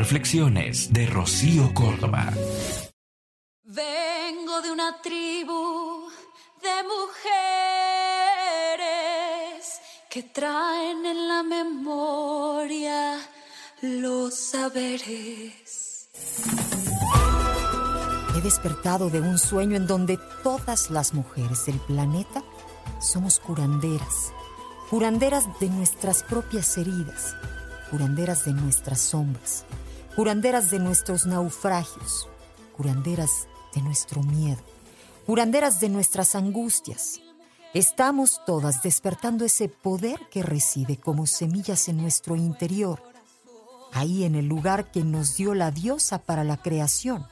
Reflexiones de Rocío Córdoba. Vengo de una tribu de mujeres que traen en la memoria los saberes. He despertado de un sueño en donde todas las mujeres del planeta somos curanderas, curanderas de nuestras propias heridas, curanderas de nuestras sombras, curanderas de nuestros naufragios, curanderas de nuestro miedo, curanderas de nuestras angustias. Estamos todas despertando ese poder que reside como semillas en nuestro interior ahí en el lugar que nos dio la diosa para la creación,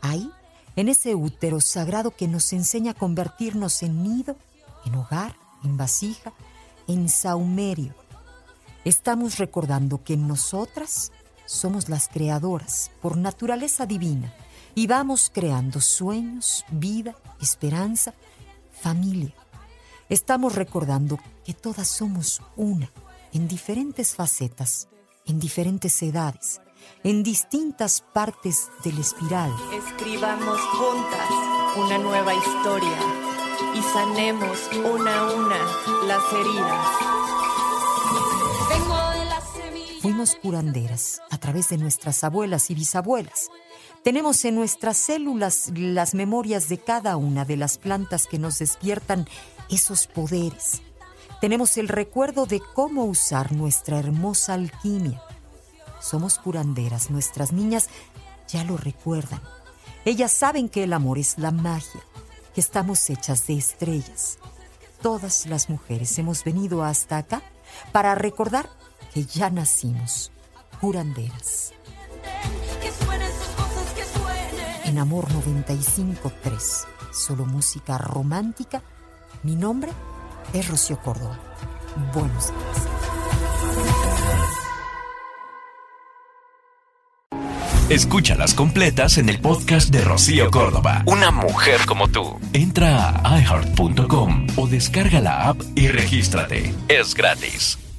ahí en ese útero sagrado que nos enseña a convertirnos en nido, en hogar, en vasija, en saumerio. Estamos recordando que nosotras somos las creadoras por naturaleza divina y vamos creando sueños, vida, esperanza, familia. Estamos recordando que todas somos una en diferentes facetas en diferentes edades, en distintas partes del espiral. Escribamos juntas una nueva historia y sanemos una a una las heridas. Fuimos curanderas a través de nuestras abuelas y bisabuelas. Tenemos en nuestras células las memorias de cada una de las plantas que nos despiertan esos poderes tenemos el recuerdo de cómo usar nuestra hermosa alquimia. Somos curanderas, nuestras niñas ya lo recuerdan. Ellas saben que el amor es la magia, que estamos hechas de estrellas. Todas las mujeres hemos venido hasta acá para recordar que ya nacimos curanderas. En Amor 95.3, solo música romántica, mi nombre es Rocío Córdoba. Buenos días. Escúchalas completas en el podcast de Rocío Córdoba. Una mujer como tú. Entra a iHeart.com o descarga la app y regístrate. Es gratis.